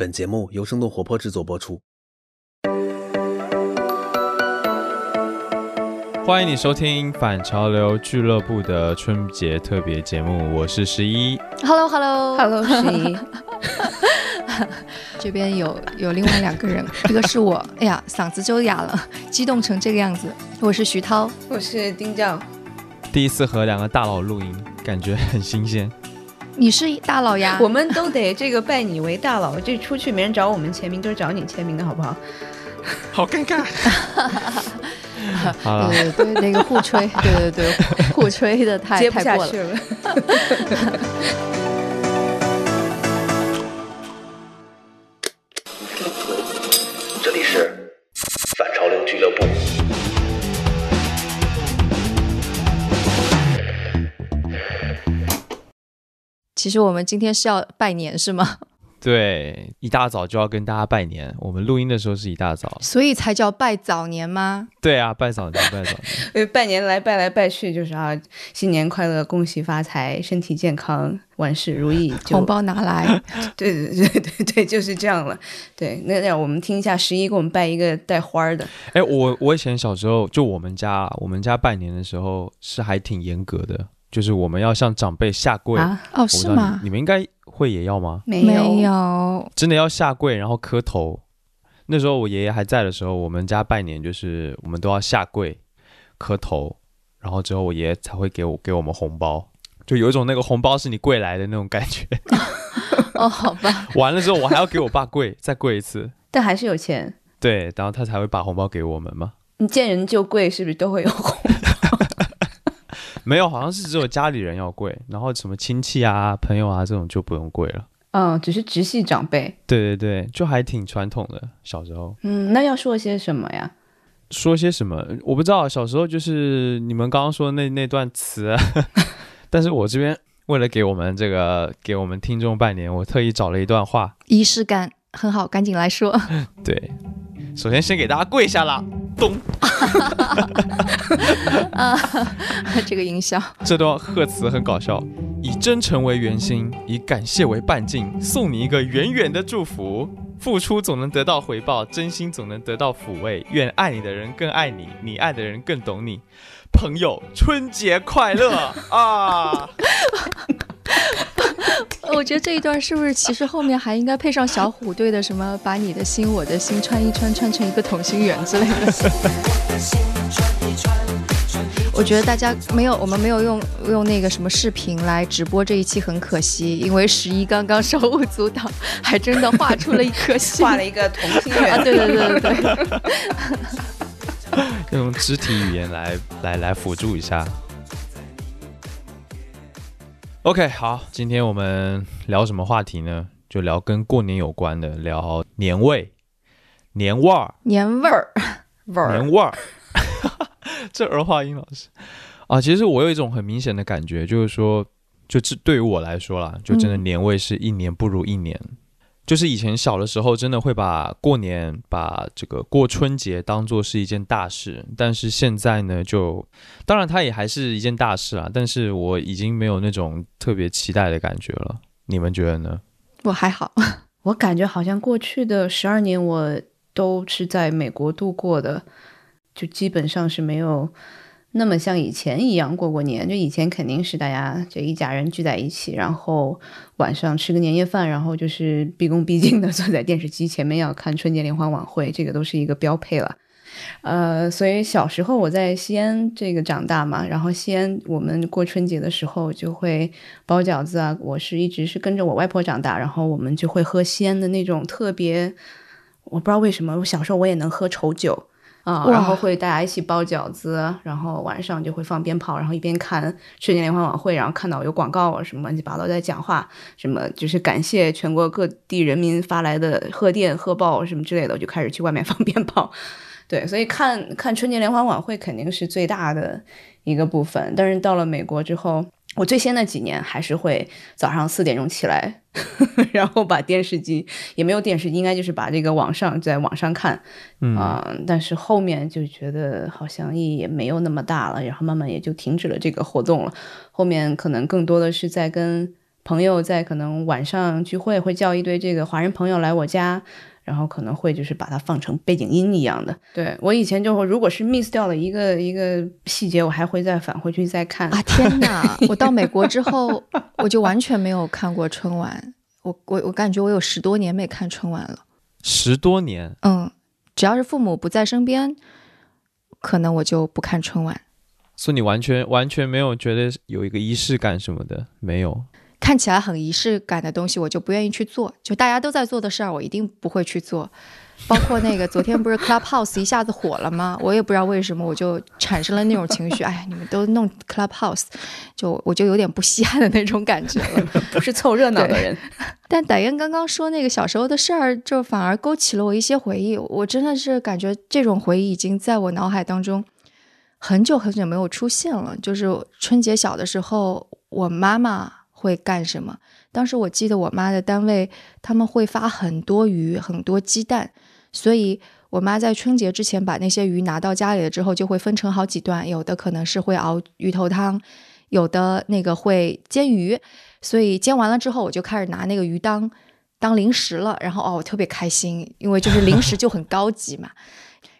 本节目由生动活泼制作播出。欢迎你收听反潮流俱乐部的春节特别节目，我是十一。Hello Hello Hello，十一，这边有有另外两个人，一个是我，哎呀，嗓子就哑了，激动成这个样子。我是徐涛，我是丁教。第一次和两个大佬录音，感觉很新鲜。你是大佬呀？我们都得这个拜你为大佬，这出去没人找我们签名，都是找你签名的好不好？好尴尬。好了，对对对，那个互吹，对对对，互吹的太接不太过了。下去了。其实我们今天是要拜年是吗？对，一大早就要跟大家拜年。我们录音的时候是一大早。所以才叫拜早年吗？对啊，拜早年，拜早年。呃，拜年来拜来拜去，就是啊，新年快乐，恭喜发财，身体健康，万事如意。红，包拿来。对对对对对，就是这样了。对，那让我们听一下十一给我们拜一个带花儿的。哎，我我以前小时候，就我们家，我们家拜年的时候是还挺严格的，就是我们要向长辈下跪。啊，哦，是吗你？们应该会也要吗？没没有，真的要下跪，然后磕头。那时候我爷爷还在的时候，我们家拜年就是我们都要下跪磕头，然后之后我爷爷才会给我给我们红包，就有一种那个红包是你跪来的那种感觉。哦，好吧。完了之后我还要给我爸跪，再跪一次，但还是有钱。对，然后他才会把红包给我们嘛。你见人就跪，是不是都会有红？没有，好像是只有家里人要跪，然后什么亲戚啊、朋友啊这种就不用跪了。嗯，只是直系长辈。对对对，就还挺传统的。小时候嗯，那要说些什么呀？说些什么，我不知道。小时候就是你们刚刚说的那那段词，啊 但是我这边为了给我们这个给我们听众拜年，我特意找了一段话。仪式感很好，赶紧来说。对，首先先给大家跪下了，咚！啊 这个音效，这段贺词很搞笑，以真诚为圆心，以感谢为半径，送你一个远远的祝福。付出总能得到回报，真心总能得到抚慰。愿爱你的人更爱你，你爱的人更懂你。朋友，春节快乐 啊！我觉得这一段是不是其实后面还应该配上小虎队的什么“把你的心我的心穿一穿，穿成一个同心圆”之类的？我觉得大家没有，我们没有用用那个什么视频来直播这一期，很可惜，因为十一刚刚手舞足蹈，还真的画出了一颗心，画了一个同心啊！圆。对对对对对，用肢体语言来来来辅助一下。OK，好，今天我们聊什么话题呢？就聊跟过年有关的，聊年味、年味儿、年味儿，味儿年味儿。这儿化音老师啊，其实我有一种很明显的感觉，就是说，就这对于我来说啦，就真的嗯年味是一年不如一年。就是以前小的时候，真的会把过年、把这个过春节当做是一件大事，但是现在呢，就当然它也还是一件大事啊，但是我已经没有那种特别期待的感觉了。你们觉得呢？我还好，我感觉好像过去的十二年我都是在美国度过的，就基本上是没有那么像以前一样过过年。就以前肯定是大家这一家人聚在一起，然后晚上吃个年夜饭，然后就是毕恭毕敬的坐在电视机前面要看春节联欢晚会，这个都是一个标配了。呃，所以小时候我在西安这个长大嘛，然后西安我们过春节的时候就会包饺子啊。我是一直是跟着我外婆长大，然后我们就会喝西安的那种特别，我不知道为什么，我小时候我也能喝稠酒啊、哇然后会大家一起包饺子，然后晚上就会放鞭炮，然后一边看春节联欢晚会，然后看到有广告啊什么乱七八糟在讲话，什么就是感谢全国各地人民发来的贺电、贺报什么之类的，我就开始去外面 放鞭炮。对，所以看看春节联欢晚会肯定是最大的一个部分。但是到了美国之后，我最先的几年还是会早上四点钟起来，然后把电视机也没有电视机，应该就是把这个网上在网上看嗯，啊、但是后面就觉得好像意义也没有那么大了，然后慢慢也就停止了这个活动了。后面可能更多的是在跟朋友在可能晚上聚会会叫一堆这个华人朋友来我家，然后可能会就是把它放成背景音一样的。对我以前就会，如果是 miss 掉了一个一个细节，我还会再返回去再看。啊天哪！我到美国之后，我就完全没有看过春晚。我我我感觉我有十多年没看春晚了。十多年，嗯，只要是父母不在身边，可能我就不看春晚。所以你完全完全没有觉得有一个仪式感什么的，没有。看起来很仪式感的东西，我就不愿意去做。就大家都在做的事儿，我一定不会去做。包括那个昨天不是 Clubhouse 一下子火了吗？我也不知道为什么，我就产生了那种情绪。哎，你们都弄 Clubhouse，就我就有点不稀罕的那种感觉了。不是凑热闹的人。但戴燕刚刚说那个小时候的事儿，就反而勾起了我一些回忆。我真的是感觉这种回忆已经在我脑海当中很久很久没有出现了。就是春节小的时候，我妈妈会干什么？当时我记得我妈的单位他们会发很多鱼、很多鸡蛋，所以我妈在春节之前把那些鱼拿到家里了之后，就会分成好几段，有的可能是会熬鱼头汤，有的那个会煎鱼，所以煎完了之后，我就开始拿那个鱼当当零食了，然后哦，我特别开心，因为就是零食就很高级嘛。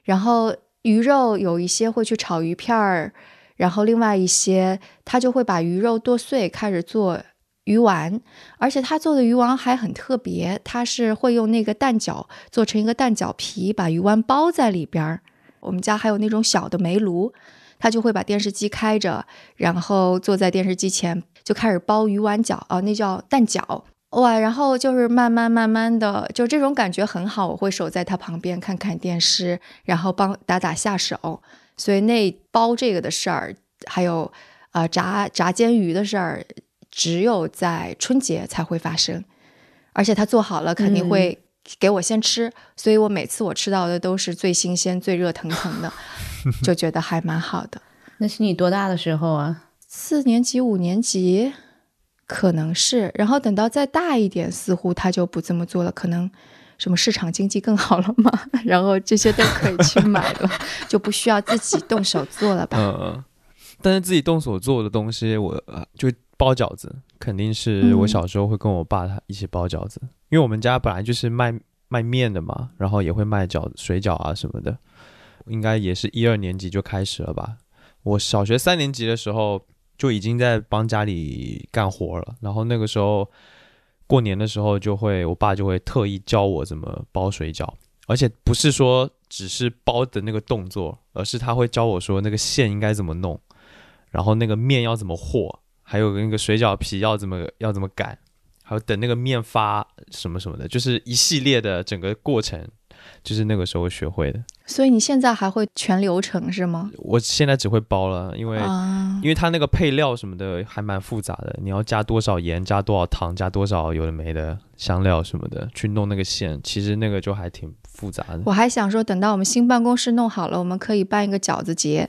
然后鱼肉有一些会去炒鱼片儿，然后另外一些他就会把鱼肉剁碎，开始做。鱼丸，而且他做的鱼丸还很特别，他是会用那个蛋饺做成一个蛋饺皮，把鱼丸包在里边儿。我们家还有那种小的煤炉，他就会把电视机开着，然后坐在电视机前就开始包鱼丸饺啊，那叫蛋饺哇。然后就是慢慢慢慢的，就这种感觉很好。我会守在他旁边看看电视，然后帮打打下手。所以那包这个的事儿，还有呃炸炸煎鱼的事儿。只有在春节才会发生，而且他做好了肯定会给我先吃，所以我每次我吃到的都是最新鲜、最热腾腾的，就觉得还蛮好的。那是你多大的时候啊？四年级、五年级，可能是。然后等到再大一点，似乎他就不这么做了，可能什么市场经济更好了嘛，然后这些都可以去买了，就不需要自己动手做了吧？嗯嗯。但是自己动手做的东西，我就。包饺子肯定是我小时候会跟我爸他一起包饺子，因为我们家本来就是卖卖面的嘛，然后也会卖饺子、水饺啊什么的，应该也是一二年级就开始了吧。我小学三年级的时候就已经在帮家里干活了，然后那个时候过年的时候就会，我爸就会特意教我怎么包水饺，而且不是说只是包的那个动作，而是他会教我说那个馅应该怎么弄，然后那个面要怎么和。还有那个水饺皮要怎么要怎么擀，还有等那个面发什么什么的，就是一系列的整个过程，就是那个时候学会的。所以你现在还会全流程是吗？我现在只会包了，因为因为它那个配料什么的还蛮复杂的，你要加多少盐，加多少糖，加多少有的没的香料什么的去弄那个馅，其实那个就还挺复杂的。我还想说，等到我们新办公室弄好了，我们可以办一个饺子节，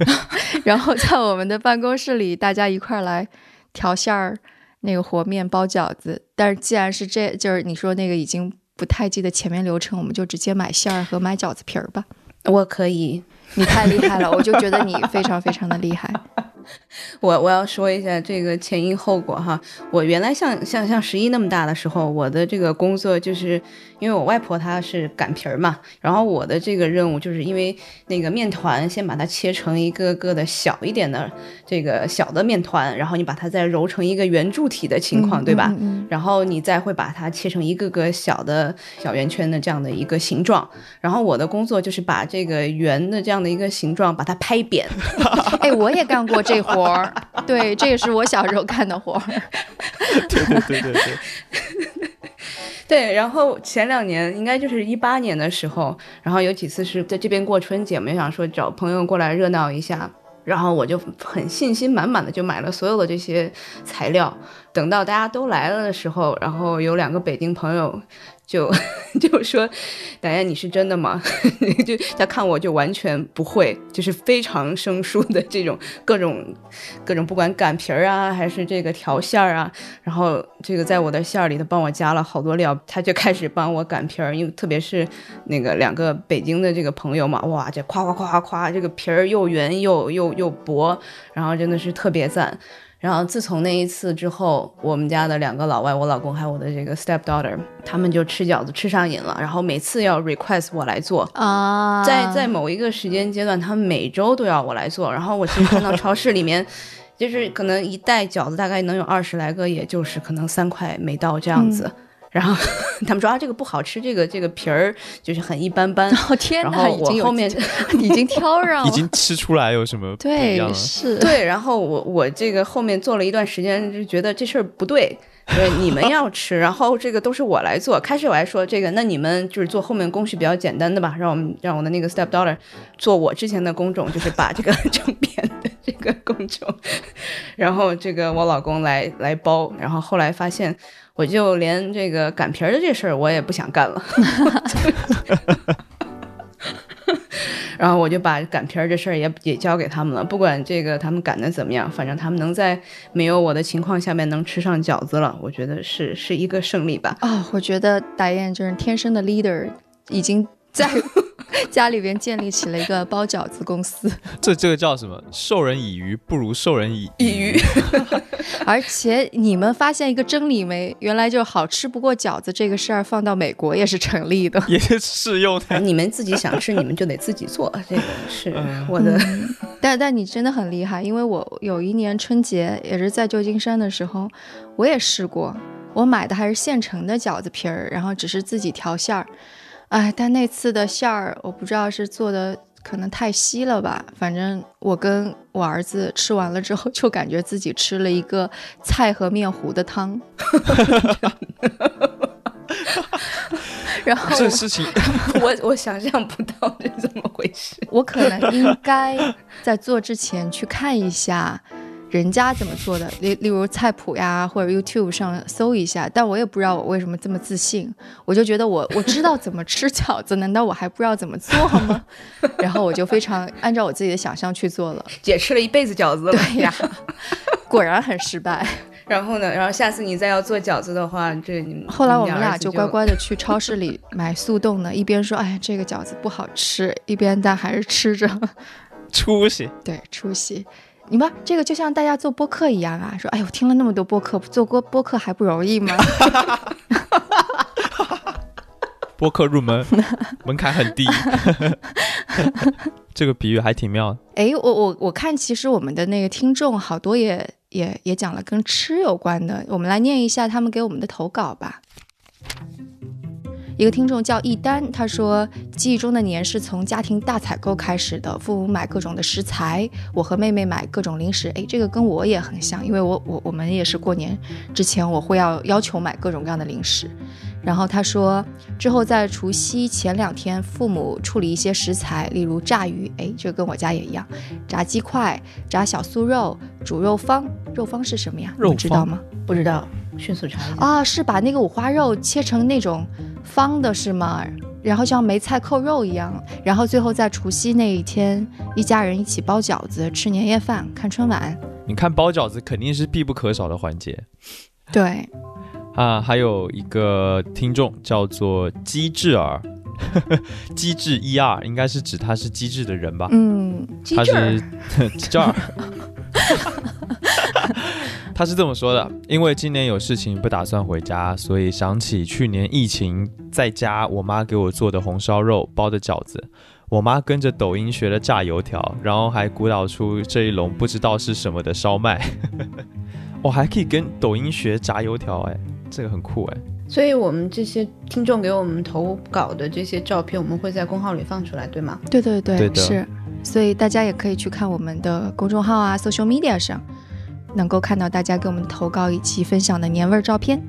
然后在我们的办公室里大家一块儿来调馅儿，那个和面包饺子。但是既然是这就是你说那个已经。不太记得前面流程，我们就直接买馅儿和买饺子皮儿吧。我可以，你太厉害了，我就觉得你非常非常的厉害。我我要说一下这个前因后果哈。我原来像像像十一那么大的时候，我的这个工作就是因为我外婆她是擀皮儿嘛，然后我的这个任务就是因为那个面团先把它切成一个个的小一点的这个小的面团，然后你把它再揉成一个圆柱体的情况，对吧？然后你再会把它切成一个个小的小圆圈的这样的一个形状，然后我的工作就是把这个圆的这样的一个形状把它拍扁。哎，我也干过这。这活儿，对，这也是我小时候干的活儿。对对对对对，对。然后前两年，应该就是一八年的时候，然后有几次是在这边过春节，我们想说找朋友过来热闹一下，然后我就很信心满满的就买了所有的这些材料。等到大家都来了的时候，然后有两个北京朋友。就 就说，导演你是真的吗？就他看我就完全不会，就是非常生疏的这种各种各种，不管擀皮儿啊，还是这个调馅儿啊，然后这个在我的馅儿里头帮我加了好多料，他就开始帮我擀皮儿，因为特别是那个两个北京的这个朋友嘛，哇，这夸夸夸夸夸，这个皮儿又圆又又又薄，然后真的是特别赞。然后自从那一次之后，我们家的两个老外，我老公还有我的这个 step daughter，他们就吃饺子吃上瘾了，然后每次要 request 我来做。啊，在在某一个时间阶段，他们每周都要我来做。然后我其实看到超市里面，就是可能一袋饺子大概能有二十来个，也就是可能三块没到这样子。然后他们说啊，这个不好吃，这个这个皮儿就是很一般般。哦天哪，然后已经有我后面 已经挑上了，已经吃出来有什么不一样？是，对，然后我我这个后面做了一段时间，就觉得这事儿不对。对，你们要吃，然后这个都是我来做。开始我还说这个，那你们就是做后面工序比较简单的吧，让我们让我的那个 step daughter 做我之前的工种，就是把这个 整扁的这个工种，然后这个我老公来来包。然后后来发现，我就连这个擀皮儿的这事儿我也不想干了。然后我就把擀皮儿这事儿也也交给他们了，不管这个他们擀的怎么样，反正他们能在没有我的情况下面能吃上饺子了，我觉得是是一个胜利吧。哦，我觉得达燕就是天生的 leader，已经在 家里边建立起了一个包饺子公司，这这个叫什么？授人以鱼不如授人以以渔，而且你们发现一个真理没？原来就好吃不过饺子这个事儿放到美国也是成立的。也是适用的。你们自己想吃，你们就得自己做，这个是嗯我的。但但你真的很厉害，因为我有一年春节也是在旧金山的时候，我也试过，我买的还是现成的饺子皮儿，然后只是自己调馅儿。哎，但那次的馅儿，我不知道是做的可能太稀了吧，反正我跟我儿子吃完了之后，就感觉自己吃了一个菜和面糊的汤。然后这事情 我我想象不到是怎么回事。我可能应该在做之前去看一下人家怎么做的，例例如菜谱呀，或者 YouTube 上搜一下。但我也不知道我为什么这么自信，我就觉得我 我知道怎么吃饺子，难道我还不知道怎么做吗？然后我就非常按照我自己的想象去做了。姐吃了一辈子饺子了，对呀，果然很失败。然后呢，然后下次你再要做饺子的话，这你们后来我们俩就乖乖的去超市里买速冻的，一边说哎这个饺子不好吃，一边但还是吃着。出息。对，出息。你们这个就像大家做播客一样啊，说，哎呦，听了那么多播客，做播播客还不容易吗？播客入门门槛很低，这个比喻还挺妙的。哎，我我我看，其实我们的那个听众好多也也也讲了跟吃有关的，我们来念一下他们给我们的投稿吧。一个听众叫一丹，他说记忆中的年是从家庭大采购开始的，父母买各种的食材，我和妹妹买各种零食。哎，这个跟我也很像，因为我我我们也是过年之前我会要要求买各种各样的零食。然后他说，之后在除夕前两天，父母处理一些食材，例如炸鱼，哎，这个跟我家也一样，炸鸡块、炸小酥肉、煮肉方。肉方是什么呀？肉你知道吗？不知道，迅速查一下。啊，是把那个五花肉切成那种方的，是吗？然后像梅菜扣肉一样，然后最后在除夕那一天，一家人一起包饺子、吃年夜饭、看春晚。你看包饺子肯定是必不可少的环节对，啊。还有一个听众叫做机智儿，机智一二应该是指他是机智的人吧？嗯，他机智儿是 机智儿。他是这么说的：因为今年有事情不打算回家，所以想起去年疫情在家，我妈给我做的红烧肉包的饺子。我妈跟着抖音学了炸油条，然后还鼓捣出这一笼不知道是什么的烧麦。我、还可以跟抖音学炸油条，哎，这个很酷哎。所以我们这些听众给我们投稿的这些照片，我们会在公号里放出来，对吗？对对对，对是。所以大家也可以去看我们的公众号啊，social media 上，能够看到大家给我们的投稿以及分享的年味儿照片。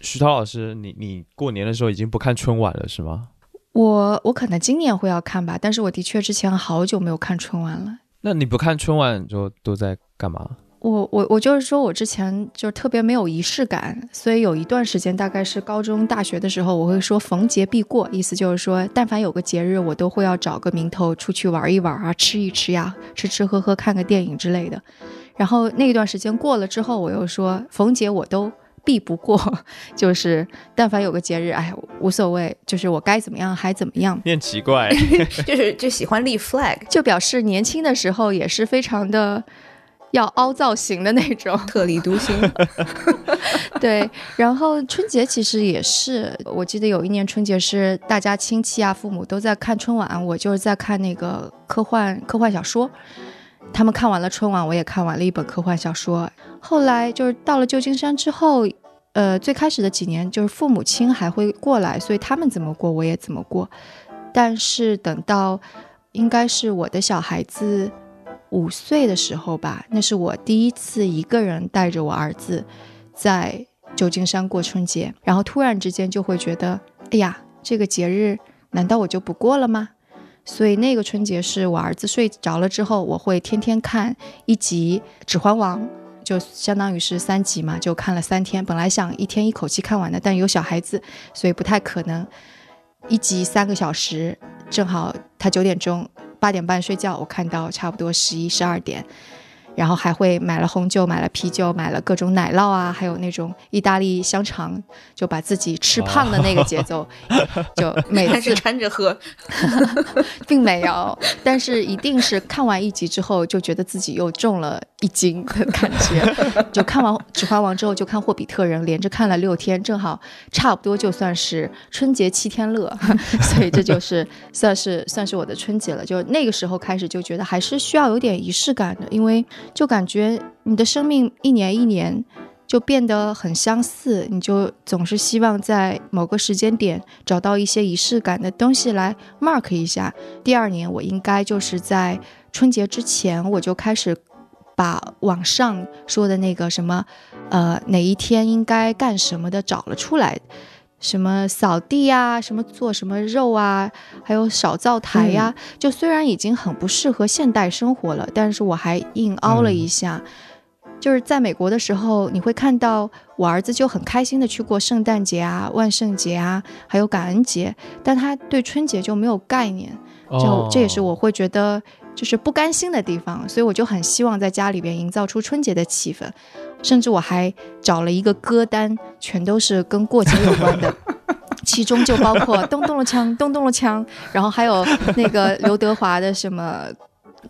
徐涛老师，你你过年的时候已经不看春晚了是吗？我我可能今年会要看吧，但是我的确之前好久没有看春晚了。那你不看春晚就都在干嘛？我我我就是说，我之前就特别没有仪式感，所以有一段时间，大概是高中、大学的时候，我会说逢节必过，意思就是说，但凡有个节日，我都会要找个名头出去玩一玩啊，吃一吃呀，吃吃喝喝，看个电影之类的。然后那一段时间过了之后，我又说逢节我都避不过，就是但凡有个节日，哎，无所谓，就是我该怎么样还怎么样，变奇怪，就是就喜欢立 flag，就表示年轻的时候也是非常的要凹造型的那种。特立独行。对，然后春节其实也是，我记得有一年春节是大家亲戚啊、父母都在看春晚，我就是在看那个科幻科幻小说。他们看完了春晚，我也看完了一本科幻小说。后来就是到了旧金山之后，呃，最开始的几年就是父母亲还会过来，所以他们怎么过我也怎么过。但是等到应该是我的小孩子五岁的时候吧，那是我第一次一个人带着我儿子在旧金山过春节，然后突然之间就会觉得，哎呀，这个节日难道我就不过了吗？所以那个春节是我儿子睡着了之后，我会天天看一集《指环王》，就相当于是三集嘛，就看了三天。本来想一天一口气看完的，但有小孩子，所以不太可能。一集三个小时，正好他九点钟、八点半睡觉，我看到差不多十一、十二点。然后还会买了红酒，买了啤酒，买了各种奶酪啊，还有那种意大利香肠，就把自己吃胖的那个节奏，就每次掺着喝，并没有，但是一定是看完一集之后就觉得自己又重了一斤的感觉。就看完《指环王》之后，就看《霍比特人》，连着看了六天，正好差不多就算是春节七天乐，所以这就是算是算是我的春节了。就那个时候开始就觉得还是需要有点仪式感的，因为。就感觉你的生命一年一年就变得很相似，你就总是希望在某个时间点找到一些仪式感的东西来 mark 一下。第二年我应该就是在春节之前，我就开始把网上说的那个什么，呃，哪一天应该干什么的找了出来。什么扫地呀，什么做什么肉啊，还有扫灶台呀，就虽然已经很不适合现代生活了，但是我还硬凹了一下。就是在美国的时候，你会看到我儿子就很开心的去过圣诞节啊、万圣节啊，还有感恩节，但他对春节就没有概念，就这也是我会觉得就是不甘心的地方，所以我就很希望在家里边营造出春节的气氛。甚至我还找了一个歌单，全都是跟过节有关的，其中就包括咚咚了枪，咚咚了枪，然后还有那个刘德华的什么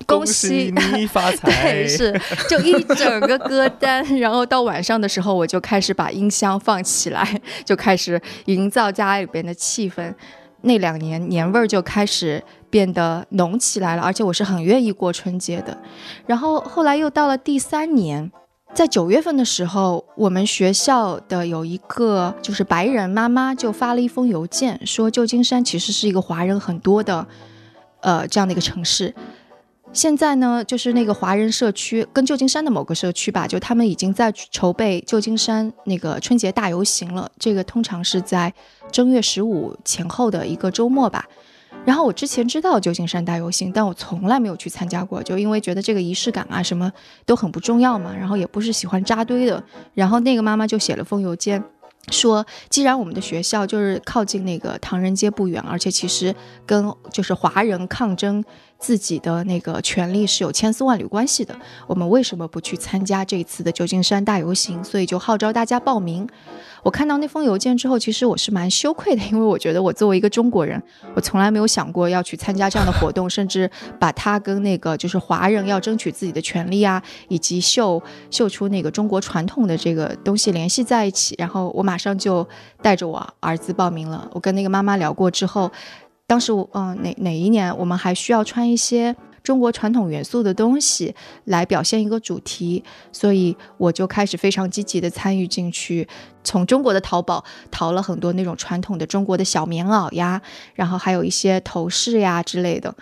恭喜你 发财，对，是就一整个歌单。然后到晚上的时候，我就开始把音箱放起来，就开始营造家里边的气氛。那两年年味儿就开始变得浓起来了，而且我是很愿意过春节的。然后后来又到了第三年。在九月份的时候，我们学校的有一个就是白人妈妈就发了一封邮件，说旧金山其实是一个华人很多的，呃，这样的一个城市。现在呢，就是那个华人社区跟旧金山的某个社区吧，就他们已经在筹备旧金山那个春节大游行了。这个通常是在正月十五前后的一个周末吧。然后我之前知道旧金山大游行，但我从来没有去参加过，就因为觉得这个仪式感啊什么都很不重要嘛，然后也不是喜欢扎堆的。然后那个妈妈就写了封邮件，说既然我们的学校就是靠近那个唐人街不远，而且其实跟就是华人抗争。自己的那个权利是有千丝万缕关系的，我们为什么不去参加这一次的旧金山大游行？所以就号召大家报名。我看到那封邮件之后，其实我是蛮羞愧的，因为我觉得我作为一个中国人，我从来没有想过要去参加这样的活动，甚至把它跟那个就是华人要争取自己的权利啊，以及秀秀出那个中国传统的这个东西联系在一起。然后我马上就带着我儿子报名了。我跟那个妈妈聊过之后。当时我嗯哪哪一年我们还需要穿一些中国传统元素的东西来表现一个主题，所以我就开始非常积极的参与进去，从中国的淘宝淘了很多那种传统的中国的小棉袄呀，然后还有一些头饰呀之类的。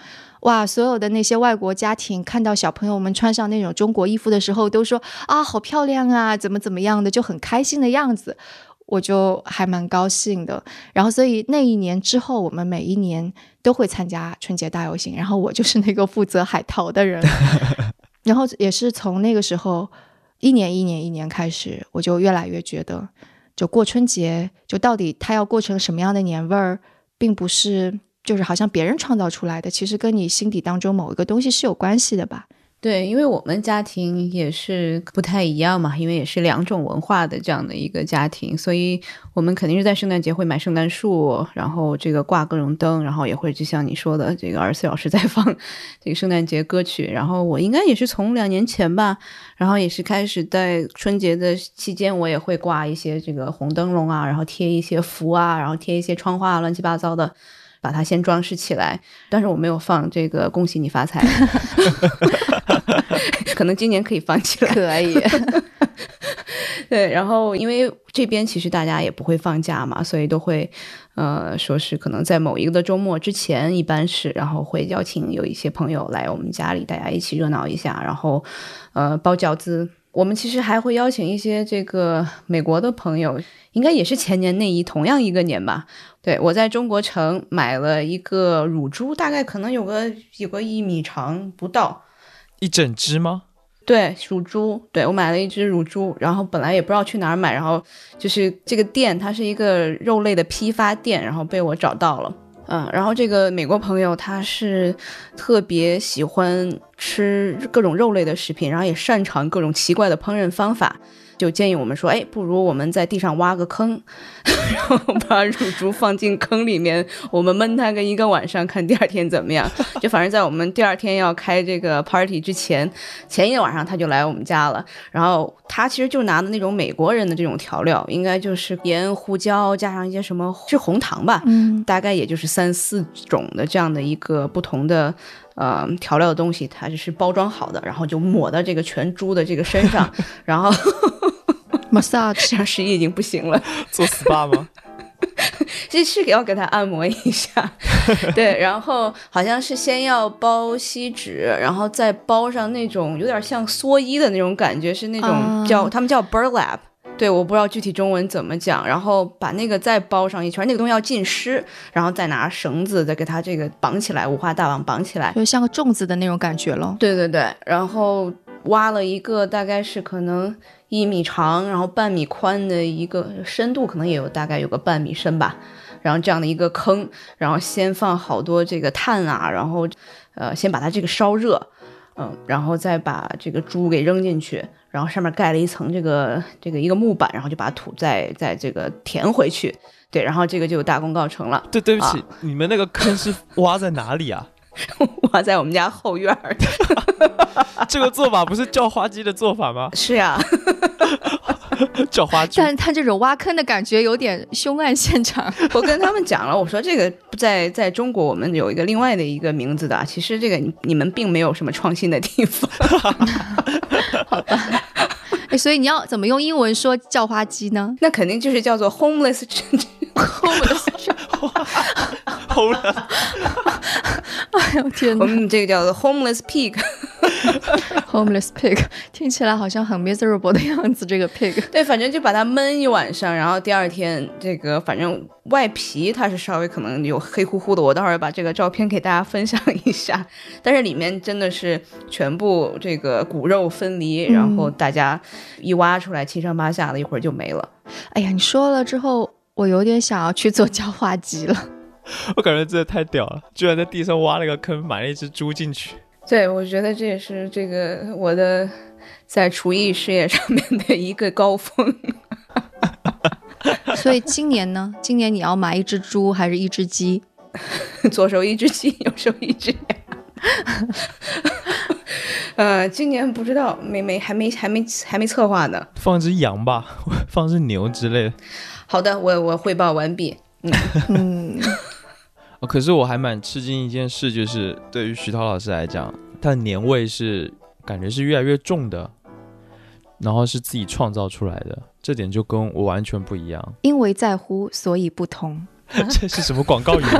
哇，所有的那些外国家庭看到小朋友们穿上那种中国衣服的时候，都说啊好漂亮啊，怎么怎么样的，就很开心的样子。我就还蛮高兴的，然后所以那一年之后，我们每一年都会参加春节大游行，然后我就是那个负责海淘的人，然后也是从那个时候，一年一年一年开始，我就越来越觉得，就过春节，就到底它要过成什么样的年味儿，并不是就是好像别人创造出来的，其实跟你心底当中某一个东西是有关系的吧。对，因为我们家庭也是不太一样嘛，因为也是两种文化的这样的一个家庭，所以我们肯定是在圣诞节会买圣诞树，然后这个挂各种灯，然后也会就像你说的，这个二十四小时在放 这个圣诞节歌曲。然后我应该也是从两年前吧，然后也是开始在春节的期间，我也会挂一些这个红灯笼啊，然后贴一些福啊，然后贴一些窗花，乱七八糟的。把它先装饰起来，但是我没有放这个“恭喜你发财 ”，可能今年可以放起来。可以，对。然后因为这边其实大家也不会放假嘛，所以都会呃说是可能在某一个的周末之前，一般是然后会邀请有一些朋友来我们家里，大家一起热闹一下，然后呃包饺子。我们其实还会邀请一些这个美国的朋友，应该也是前年那一同样一个年吧。对我在中国城买了一个乳猪，大概可能有个有个一米长不到，一整只吗？对，乳猪。对我买了一只乳猪，然后本来也不知道去哪儿买，然后就是这个店它是一个肉类的批发店，然后被我找到了。嗯，然后这个美国朋友他是特别喜欢吃各种肉类的食品，然后也擅长各种奇怪的烹饪方法。就建议我们说，哎，不如我们在地上挖个坑，然后把乳猪放进坑里面，我们闷它个一个晚上，看第二天怎么样。就反正在我们第二天要开这个 party 之前，前一个晚上他就来我们家了。然后他其实就拿的那种美国人的这种调料，应该就是盐、胡椒加上一些什么是红糖吧，嗯，大概也就是三四种的这样的一个不同的。呃，调料的东西它就是包装好的，然后就抹到这个全猪的这个身上，然后 massage，这样十一已经不行了，做 SPA 吗？这是要给他按摩一下，对，然后好像是先要包锡纸，然后再包上那种有点像蓑衣的那种感觉，是那种叫他们叫 burlap。对，我不知道具体中文怎么讲，然后把那个再包上一圈，那个东西要浸湿，然后再拿绳子再给它这个绑起来，五花大绑绑起来，就像个粽子的那种感觉咯。对对对，然后挖了一个大概是可能一米长，然后半米宽的一个深度，可能也有大概有个半米深吧，然后这样的一个坑，然后先放好多这个炭啊，然后呃先把它这个烧热，嗯，然后再把这个猪给扔进去。然后上面盖了一层这个这个一个木板，然后就把土再再这个填回去，对，然后这个就大功告成了。对，对不起，你们那个坑是挖在哪里啊？挖在我们家后院儿。这个做法不是叫花鸡的做法吗？是呀。叫花鸡，但是他这种挖坑的感觉有点凶案现场。我跟他们讲了，我说这个在在中国我们有一个另外的一个名字的，其实这个你们并没有什么创新的地方。好吧，哎，所以你要怎么用英文说叫花鸡呢？那肯定就是叫做 homeless，homeless，homeless。哎呦天哪！我们这个叫做 homeless pig。Homeless pig 听起来好像很 miserable 的样子。这个 pig 对，反正就把它闷一晚上，然后第二天这个反正外皮它是稍微可能有黑乎乎的，我待会儿把这个照片给大家分享一下。但是里面真的是全部这个骨肉分离，然后大家一挖出来七上八下的，一会儿就没了。哎呀，你说了之后，我有点想要去做叫化鸡了。我感觉真的太屌了，居然在地上挖了个坑，埋了一只猪进去。对，我觉得这也是这个我的在厨艺事业上面的一个高峰。所以今年呢？今年你要买一只猪还是一只鸡？左手一只鸡，右手一只羊。呃，今年不知道，没没还没还没还没策划呢。放只羊吧，放只牛之类的。好的，我我汇报完毕。嗯嗯。可是我还蛮吃惊一件事，就是对于徐涛老师来讲，他的年味是感觉是越来越重的，然后是自己创造出来的，这点就跟我完全不一样。因为在乎，所以不同。这是什么广告语？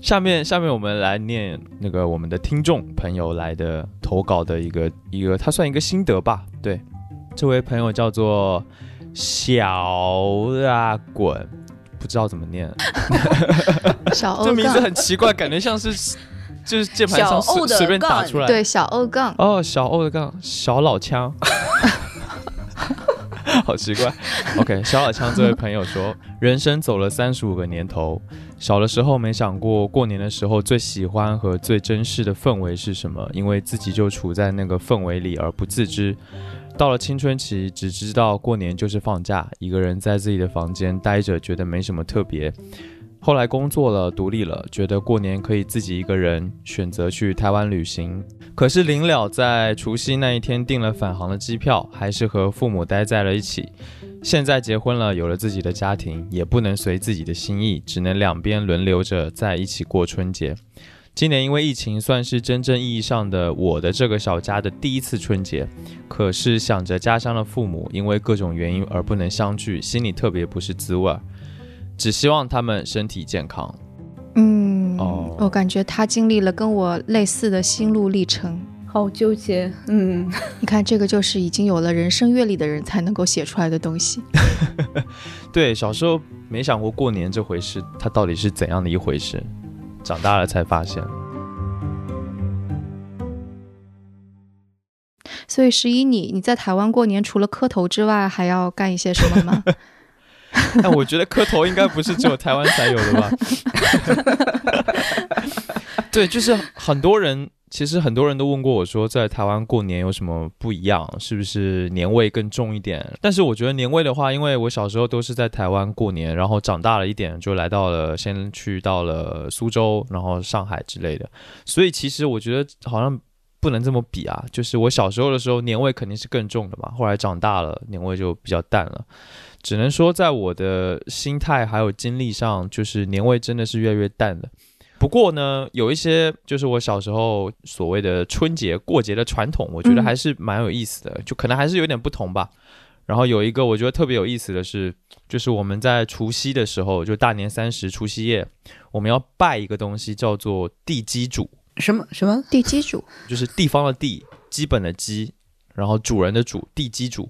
下面下面我们来念那个我们的听众朋友来的投稿的一个一个，他算一个心得吧。对，这位朋友叫做。小啊滚，不知道怎么念。小这名字很奇怪，感觉像是就是键盘上随随便打出来。对，小欧杠。哦，小欧的杠，小老枪。好奇怪。OK，小老枪这位朋友说，人生走了三十五个年头，小的时候没想过过年的时候最喜欢和最珍视的氛围是什么，因为自己就处在那个氛围里而不自知。到了青春期，只知道过年就是放假，一个人在自己的房间待着，觉得没什么特别。后来工作了，独立了，觉得过年可以自己一个人选择去台湾旅行。可是临了在除夕那一天订了返航的机票，还是和父母待在了一起。现在结婚了，有了自己的家庭，也不能随自己的心意，只能两边轮流着在一起过春节。今年因为疫情，算是真正意义上的我的这个小家的第一次春节。可是想着家乡的父母因为各种原因而不能相聚，心里特别不是滋味儿。只希望他们身体健康。嗯，哦我感觉他经历了跟我类似的心路历程。好纠结，嗯，你看，这个就是已经有了人生阅历的人才能够写出来的东西。对，小时候没想过过年这回事，它到底是怎样的一回事，长大了才发现。所以十一你你在台湾过年，除了磕头之外，还要干一些什么吗？但 我觉得磕头应该不是只有台湾才有的吧？对，就是很多人，其实很多人都问过我说，在台湾过年有什么不一样？是不是年味更重一点？但是我觉得年味的话，因为我小时候都是在台湾过年，然后长大了一点就来到了，先去到了苏州，然后上海之类的，所以其实我觉得好像。不能这么比啊！就是我小时候的时候，年味肯定是更重的嘛。后来长大了，年味就比较淡了。只能说，在我的心态还有经历上，就是年味真的是越来越淡的。不过呢，有一些就是我小时候所谓的春节过节的传统，我觉得还是蛮有意思的，就可能还是有点不同吧。然后有一个我觉得特别有意思的是，就是我们在除夕的时候，就大年三十除夕夜，我们要拜一个东西，叫做地基主。什么什么？地基主就是地方的地，基本的基，然后主人的主，地基主。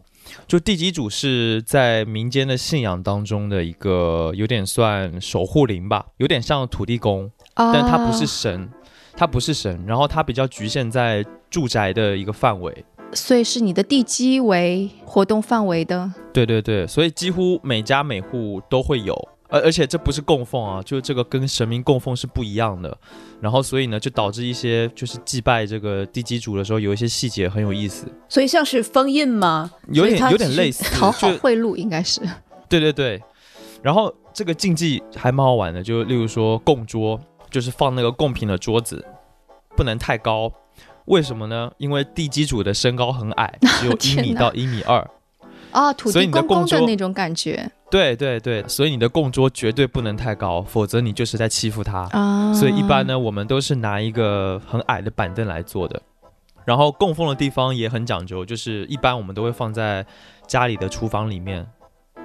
就地基主是在民间的信仰当中的一个有点算守护灵吧，有点像土地公，啊，但它不是神，它不是神，然后它比较局限在住宅的一个范围。所以是你的地基为活动范围的。对对对，所以几乎每家每户都会有，而而且这不是供奉啊，就是这个跟神明供奉是不一样的。然后所以呢，就导致一些就是祭拜这个地基主的时候，有一些细节很有意思，所以像是封印吗？有点有点。类似，讨好就贿赂应该是。对对对。然后这个禁忌还蛮好玩的，就例如说供桌，就是放那个贡品的桌子不能太高，为什么呢？因为地基主的身高很矮，只有 一米到一米二。啊，土地公公的那种感觉对对对，所以你的供桌绝对不能太高，否则你就是在欺负他。啊。所以一般呢，我们都是拿一个很矮的板凳来做的。然后供奉的地方也很讲究，就是一般我们都会放在家里的厨房里面，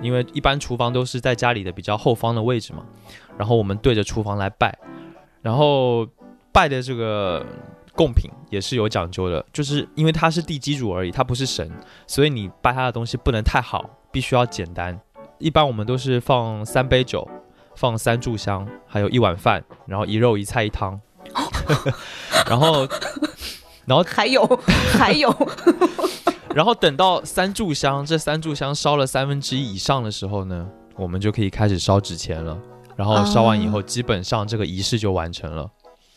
因为一般厨房都是在家里的比较后方的位置嘛。然后我们对着厨房来拜，然后拜的这个贡品也是有讲究的，就是因为它是地基主而已，它不是神，所以你拜他的东西不能太好，必须要简单。一般我们都是放三杯酒，放三炷香，还有一碗饭，然后一肉一菜一汤，然后，然后，还有 还有，然后等到三炷香，这三炷香烧了三分之一以上的时候呢，我们就可以开始烧纸钱了。然后烧完以后，基本上这个仪式就完成了。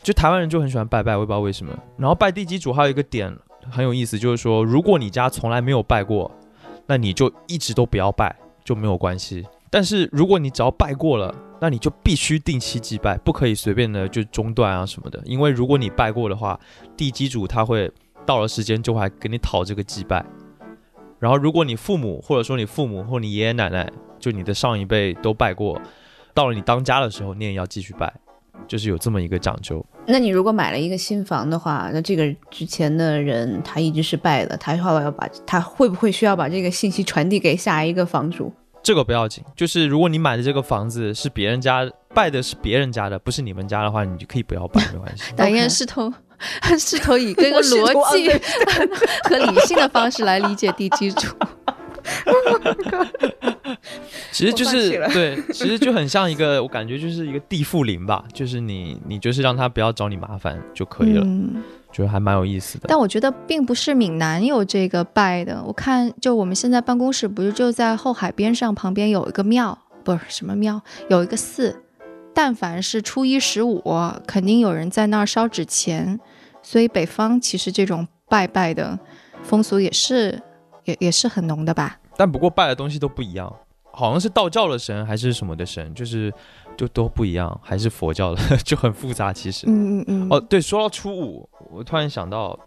就台湾人就很喜欢拜拜，我也不知道为什么。然后拜地基主还有一个点很有意思，就是说，如果你家从来没有拜过，那你就一直都不要拜，就没有关系。但是如果你只要拜过了，那你就必须定期祭拜，不可以随便的就中断啊什么的。因为如果你拜过的话，地基主他会到了时间就会给你讨这个祭拜。然后如果你父母或者说你父母或你爷爷奶奶，就你的上一辈都拜过，到了你当家的时候，你也要继续拜，就是有这么一个讲究。那你如果买了一个新房的话，那这个之前的人他一直是败的，他后来要把他会不会需要把这个信息传递给下一个房主？这个不要紧，就是如果你买的这个房子是别人家败的是别人家的，不是你们家的话，你就可以不要败，没关系。导演试图试图以这个 逻辑啊 和理性的方式来理解地基主。其实就是对，其实就很像一个，我感觉就是一个地缚灵吧，就是你你就是让他不要找你麻烦就可以了，嗯，觉得还蛮有意思的。但我觉得并不是闽南有这个拜的，我看就我们现在办公室不是就在后海边上，旁边有一个庙，不是什么庙，有一个寺，但凡是初一十五，肯定有人在那儿烧纸钱，所以北方其实这种拜拜的风俗也是也也是很浓的吧。但不过拜的东西都不一样，好像是道教的神还是什么的神，就是就都不一样，还是佛教的，就很复杂。其实，嗯嗯嗯。哦，对，说到初五，我突然想到，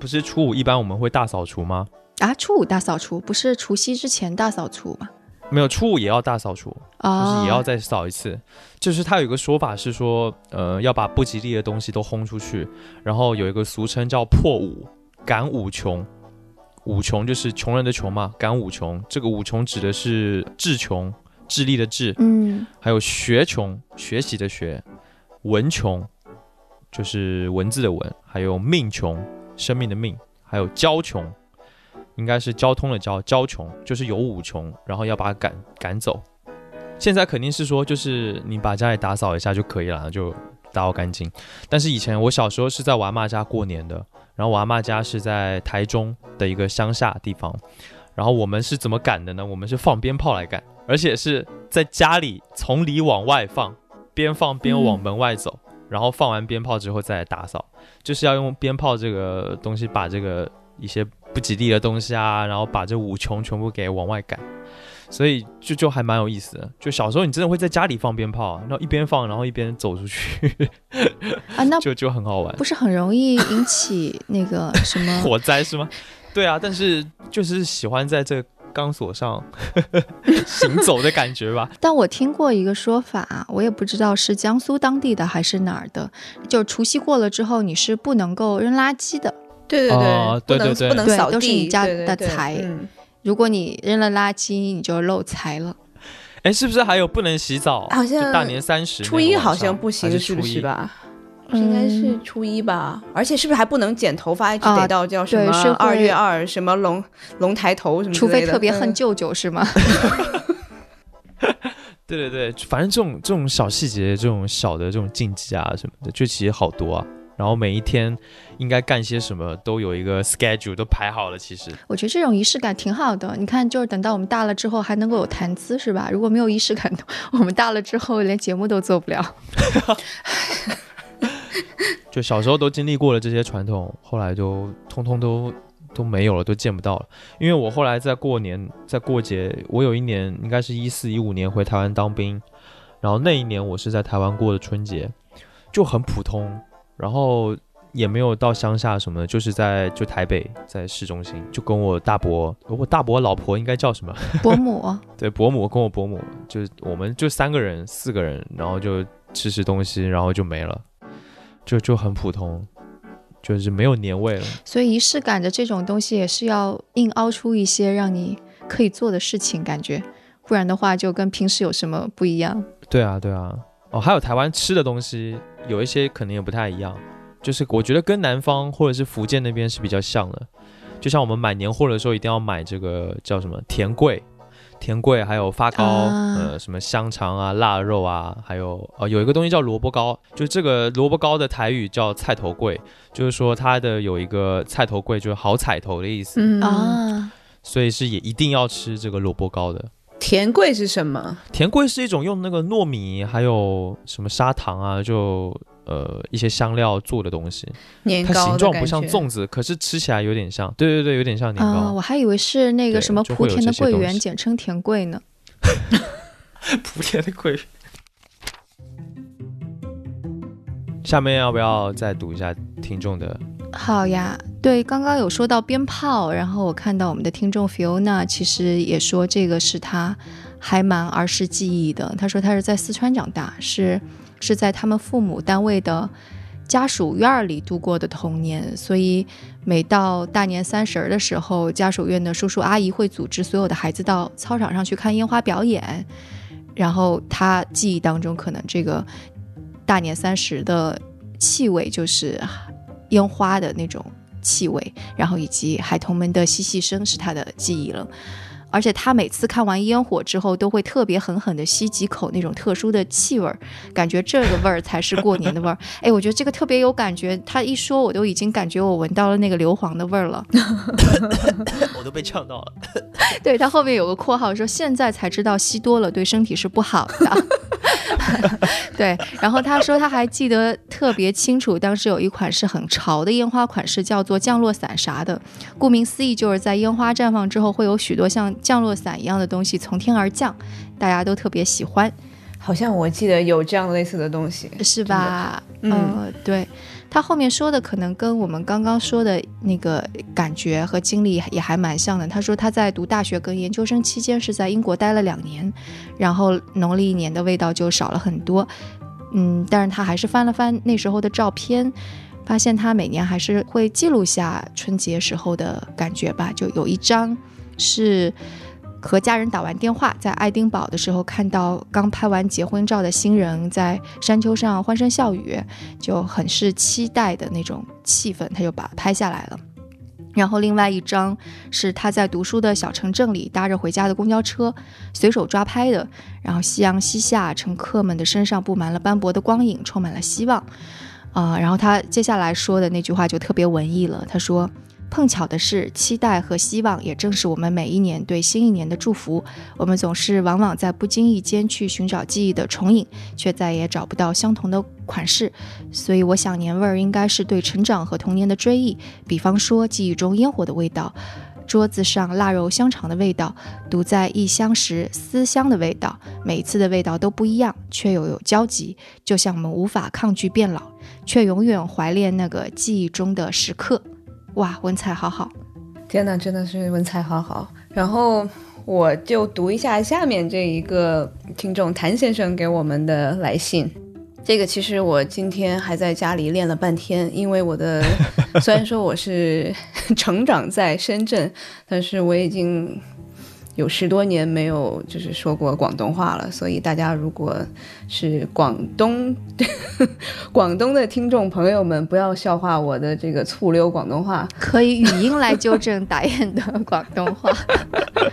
不是初五一般我们会大扫除吗？啊，初五大扫除不是除夕之前大扫除吗？没有，初五也要大扫除，就是也要再扫一次。就是他有一个说法是说，呃，要把不吉利的东西都轰出去，然后有一个俗称叫破五，赶五穷。五穷就是穷人的穷嘛，赶五穷。这个五穷指的是智穷，智力的智，嗯，还有学穷，学习的学，文穷，就是文字的文，还有命穷，生命的命，还有交穷，应该是交通的交，交穷就是有五穷，然后要把它赶赶走。现在肯定是说，就是你把家里打扫一下就可以了，就打扫干净。但是以前我小时候是在我阿妈家过年的。然后我阿妈家是在台中的一个乡下地方，然后我们是怎么赶的呢？我们是放鞭炮来赶，而且是在家里从里往外放，边放边往门外走，然后放完鞭炮之后再打扫，就是要用鞭炮这个东西把这个一些不吉利的东西啊，然后把这五穷全部给往外赶。所以就就还蛮有意思的，就小时候你真的会在家里放鞭炮，然后一边放，然后一边走出去，啊，那 就就很好玩，不是很容易引起那个 什么火灾是吗？对啊，但是就是喜欢在这钢索上 行走的感觉吧。但我听过一个说法，我也不知道是江苏当地的还是哪儿的，就是除夕过了之后你是不能够扔垃圾的，对对对，对对对，不能扫地，都是你家的财。如果你扔了垃圾，你就漏财了。哎，是不是还有不能洗澡？好像大年三十、初一好像不行，是不是吧？应该是初一吧。而且是不是还不能剪头发？一直得到叫什么二月二什么龙龙抬头什么？除非特别恨舅舅是吗？对 对对，反正这种这种小细节、这种小的这种禁忌啊什么的，就其实好多啊。然后每一天应该干些什么都有一个 schedule 都排好了。其实我觉得这种仪式感挺好的。你看，就是等到我们大了之后还能够有谈资，是吧？如果没有仪式感，我们大了之后连节目都做不了。就小时候都经历过了这些传统，后来就通通都都没有了，都见不到了。因为我后来在过年，在过节，我有一年应该是一四一五年回台湾当兵，然后那一年我是在台湾过的春节，就很普通。然后也没有到乡下什么的，就是在就台北，在市中心，就跟我大伯，我大伯老婆应该叫什么？伯母。对，伯母跟我伯母，就我们就三个人、四个人，然后就吃吃东西，然后就没了，就就很普通，就是没有年味了。所以仪式感的这种东西，也是要硬凹出一些让你可以做的事情，感觉，不然的话就跟平时有什么不一样？对啊，对啊。哦，还有台湾吃的东西，有一些可能也不太一样，就是我觉得跟南方或者是福建那边是比较像的。就像我们买年货的时候，一定要买这个叫什么甜桂，甜桂还有发糕，呃，什么香肠啊、腊肉啊，还有哦，有一个东西叫萝卜糕，就这个萝卜糕的台语叫菜头桂，就是说它的有一个菜头桂，就是好彩头的意思。啊，所以是也一定要吃这个萝卜糕的。甜桂是什么？甜桂是一种用那个糯米还有什么砂糖啊，就呃一些香料做的东西。年糕，它形状不像粽子，可是吃起来有点像。对对对，有点像年糕。我还以为是那个什么莆田的桂圆，简称甜桂呢。莆田的桂圆。下面要不要再读一下听众的？好呀，对，刚刚有说到鞭炮，然后我看到我们的听众 Fiona 其实也说这个是他还蛮儿时记忆的。他说他是在四川长大，是是在他们父母单位的家属院里度过的童年，所以每到大年三十的时候，家属院的叔叔阿姨会组织所有的孩子到操场上去看烟花表演。然后他记忆当中，可能这个大年三十的气味就是。烟花的那种气味，然后以及孩童们的嬉戏声是他的记忆了。而且他每次看完烟火之后，都会特别狠狠地吸几口那种特殊的气味儿，感觉这个味儿才是过年的味儿。哎，我觉得这个特别有感觉。他一说，我都已经感觉我闻到了那个硫磺的味儿了，我都被呛到了。对他后面有个括号说，现在才知道吸多了对身体是不好的。对，然后他说他还记得特别清楚，当时有一款是很潮的烟花款式，叫做降落伞啥的。顾名思义，就是在烟花绽放之后，会有许多像降落伞一样的东西从天而降，大家都特别喜欢，好像我记得有这样类似的东西，是吧？嗯呃，对。他后面说的可能跟我们刚刚说的那个感觉和经历也还蛮像的。他说他在读大学跟研究生期间是在英国待了两年，然后农历一年的味道就少了很多。嗯，但是他还是翻了翻那时候的照片，发现他每年还是会记录下春节时候的感觉吧。就有一张是和家人打完电话，在爱丁堡的时候看到刚拍完结婚照的新人在山丘上欢声笑语，就很是期待的那种气氛，他就把它拍下来了。然后另外一张是他在读书的小城镇里搭着回家的公交车，随手抓拍的。然后夕阳西下，乘客们的身上布满了斑驳的光影，充满了希望。啊、然后他接下来说的那句话就特别文艺了，他说。碰巧的是，期待和希望也正是我们每一年对新一年的祝福。我们总是往往在不经意间去寻找记忆的重影，却再也找不到相同的款式。所以，我想年味儿应该是对成长和童年的追忆。比方说，记忆中烟火的味道，桌子上腊肉香肠的味道，独在异乡时思乡的味道。每一次的味道都不一样，却又有交集，就像我们无法抗拒变老，却永远怀恋那个记忆中的时刻。哇，文采好好。天呐，真的是文采好好。然后我就读一下下面这一个听众谭先生给我们的来信。这个其实我今天还在家里练了半天，因为我的 虽然说我是 成长在深圳，但是我已经有十多年没有就是说过广东话了，所以大家如果是广东 广东的听众朋友们，不要笑话我的这个醋溜广东话。可以语音来纠正打雁的广东话。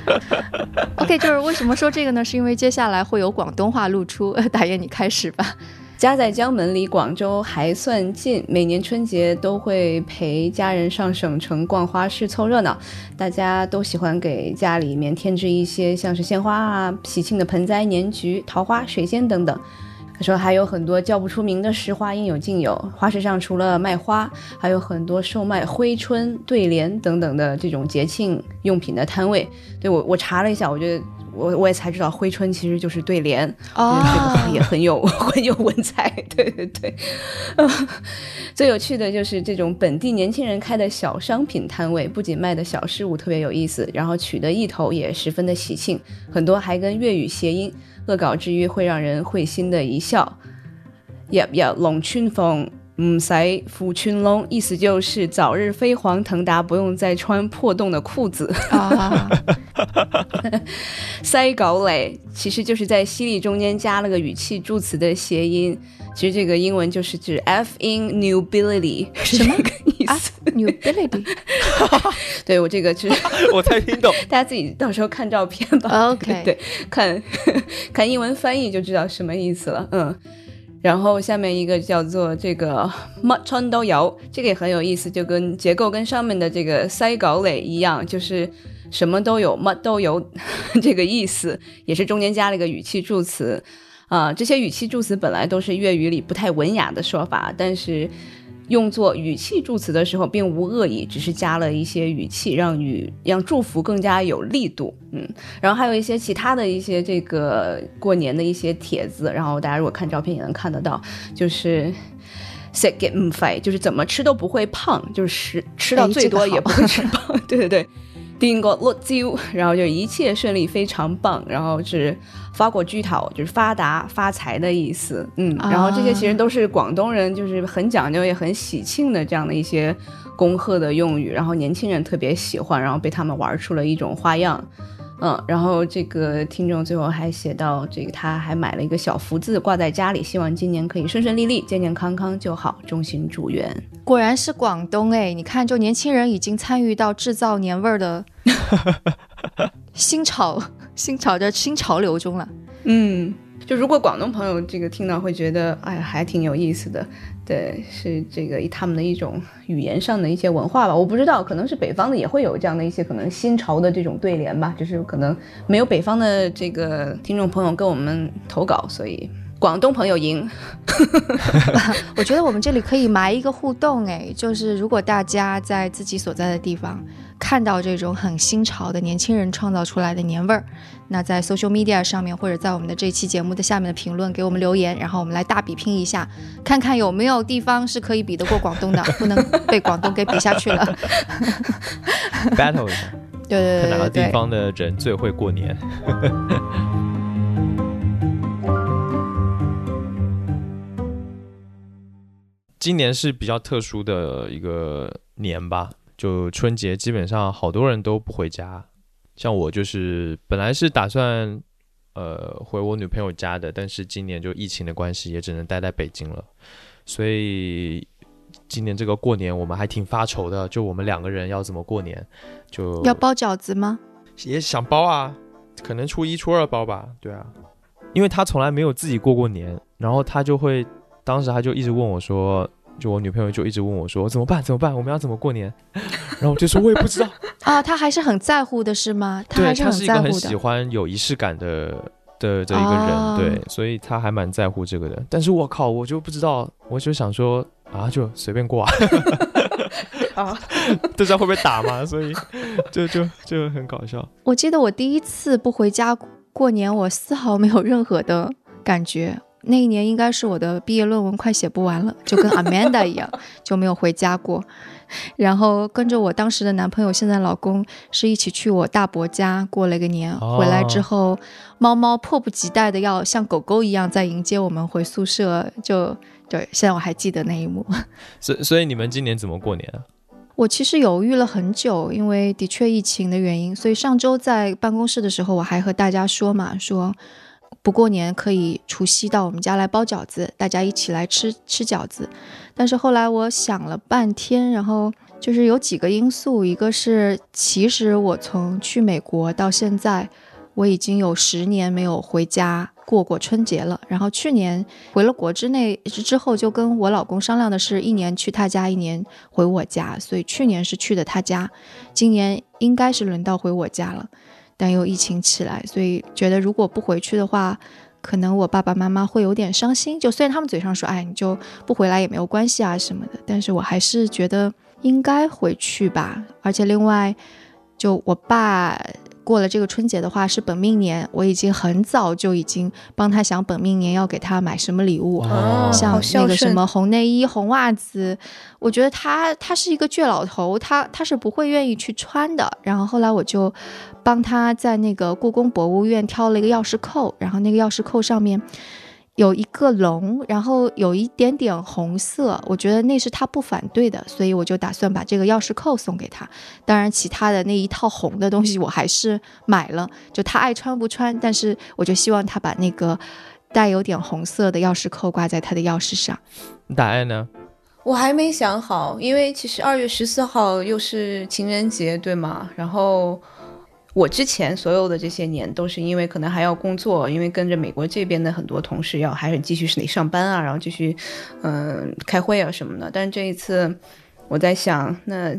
OK，就是为什么说这个呢？是因为接下来会有广东话露出。呃打雁，你开始吧。家在江门，离广州还算近。每年春节都会陪家人上省城逛花市凑热闹，大家都喜欢给家里面添置一些像是鲜花啊、喜庆的盆栽、年桔、桃花、水仙等等。他说还有很多叫不出名的石花，应有尽有。花市上除了卖花，还有很多售卖挥春、对联等等的这种节庆用品的摊位。对我，我查了一下，我觉得我我也才知道挥春其实就是对联。哦这个也很有 很有文采，对对对。最有趣的就是这种本地年轻人开的小商品摊位，不仅卖的小事物特别有意思，然后取得意头也十分的喜庆，很多还跟粤语谐音，恶搞之余会让人会心的一笑。入入龙穿凤。唔使扶穿窿，意思就是早日飞黄腾达，不用再穿破洞的裤子。啊，塞狗嘞，其实就是在犀利中间加了个语气助词的谐音。其实这个英文就是指 f in nobility，什么个意思。New Ability。对我这个就是 我才听懂。大家自己到时候看照片吧。OK 对，看看英文翻译就知道什么意思了。嗯。然后下面一个叫做这个乜春都有，这个也很有意思，就跟结构跟上面的这个塞稿垒一样，就是什么都有，乜都有这个意思，也是中间加了一个语气助词。啊、这些语气助词本来都是粤语里不太文雅的说法，但是用作语气助词的时候并无恶意，只是加了一些语气，让语让祝福更加有力度。嗯，然后还有一些其他的一些这个过年的一些帖子，然后大家如果看照片也能看得到，就是。食極唔肥，就是怎么吃都不会胖，就是吃吃到哎最多也不会吃胖。对 对对，掂過碌蕉，然后就一切顺利，非常棒。然后是发过巨讨，就是发达发财的意思。嗯，然后这些其实都是广东人，就是很讲究也很喜庆的这样的一些恭贺的用语，然后年轻人特别喜欢，然后被他们玩出了一种花样。嗯，然后这个听众最后还写到，这个他还买了一个小福字挂在家里，希望今年可以顺顺利利、健健康康就好，衷心祝愿。果然是广东哎！你看，就年轻人已经参与到制造年味兒的 新潮新潮的新潮流中了。嗯，就如果广东朋友这个听到会觉得，哎，还挺有意思的。对，是这个他们的一种语言上的一些文化吧。我不知道，可能是北方的也会有这样的一些可能新潮的这种对联吧，就是可能没有北方的这个听众朋友跟我们投稿，所以广东朋友赢。我觉得我们这里可以埋一个互动，哎，就是如果大家在自己所在的地方看到这种很新潮的年轻人创造出来的年味儿，那在 social media 上面或者在我们的这期节目的下面的评论给我们留言，然后我们来大比拼一下，看看有没有地方是可以比得过广东的，不能被广东给比下去了。battle 一下，对对看哪个对对对，地方的人最会过年。今年是比较特殊的一个年吧，就春节基本上好多人都不回家，像我就是本来是打算呃回我女朋友家的，但是今年就疫情的关系，也只能待在北京了，所以今年这个过年我们还挺发愁的，就我们两个人要怎么过年，就要包饺子吗？也想包啊，可能初一初二包吧，对啊，因为他从来没有自己过过年，然后他就会，当时他就一直问我说，就我女朋友就一直问我说怎么办怎么办，我们要怎么过年，然后我就说我也不知道，啊，他还是很在乎的是吗？他对还是他是一个很在乎的。喜欢有仪式感的的的一个人，哦对，所以他还蛮在乎这个的，但是我靠，我就不知道，我就想说啊，就随便过啊，啊，不知道会不会打嘛，所以就就就很搞笑。我记得我第一次不回家过年，我丝毫没有任何的感觉。那一年应该是我的毕业论文快写不完了，就跟 Amanda 一样，就没有回家过。然后跟着我当时的男朋友，现在老公，是一起去我大伯家过了个年。哦回来之后，猫猫迫不及待的要像狗狗一样在迎接我们回宿舍，就对，现在我还记得那一幕。所以所以你们今年怎么过年啊？我其实犹豫了很久，因为的确疫情的原因，所以上周在办公室的时候，我还和大家说嘛，说不过年可以除夕到我们家来包饺子，大家一起来吃吃饺子。但是后来我想了半天，然后就是有几个因素，一个是其实我从去美国到现在，我已经有十年没有回家过过春节了。然后去年回了国之内之后，就跟我老公商量的是，一年去他家，一年回我家。所以去年是去的他家，今年应该是轮到回我家了。但又疫情起来，所以觉得如果不回去的话，可能我爸爸妈妈会有点伤心。就虽然他们嘴上说，哎，你就不回来也没有关系啊什么的，但是我还是觉得应该回去吧。而且另外，就我爸过了这个春节的话是本命年，我已经很早就已经帮他想本命年要给他买什么礼物。哦像那个什么红内衣、红袜子，我觉得他他是一个倔老头，他他是不会愿意去穿的。然后后来我就帮他在那个故宫博物院挑了一个钥匙扣，然后那个钥匙扣上面有一个龙，然后有一点点红色，我觉得那是他不反对的，所以我就打算把这个钥匙扣送给他。当然，其他的那一套红的东西我还是买了，就他爱穿不穿，但是我就希望他把那个带有点红色的钥匙扣挂在他的钥匙上。答案呢？我还没想好，因为其实二月十四号又是情人节，对吗？然后我之前所有的这些年都是因为可能还要工作，因为跟着美国这边的很多同事要还是继续是得上班啊，然后继续嗯、开会啊什么的。但这一次我在想，那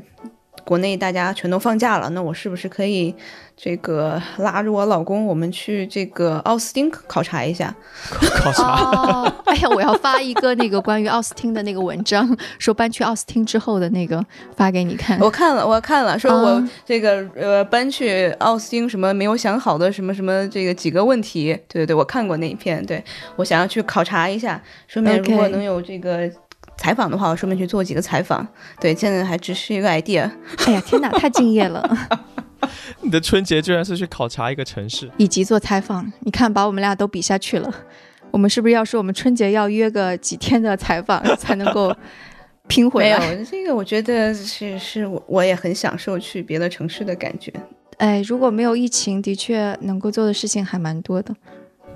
国内大家全都放假了，那我是不是可以这个拉着我老公，我们去这个奥斯汀考察一下？考察。哦，哎呀，我要发一个那个关于奥斯汀的那个文章，说搬去奥斯汀之后的那个发给你看。我看了，我看了，说我啊这个、呃搬去奥斯汀什么没有想好的什么什么这个几个问题，对对对，我看过那一篇，对我想要去考察一下，顺便如果能有这个采访的话，我顺便去做几个采访。对，现在还只是一个 idea。哎呀，天哪，太敬业了！你的春节居然是去考察一个城市，以及做采访，你看把我们俩都比下去了。我们是不是要说我们春节要约个几天的采访 才能够拼回没有来？这个，我觉得是是我我也很享受去别的城市的感觉。哎，如果没有疫情，的确能够做的事情还蛮多的。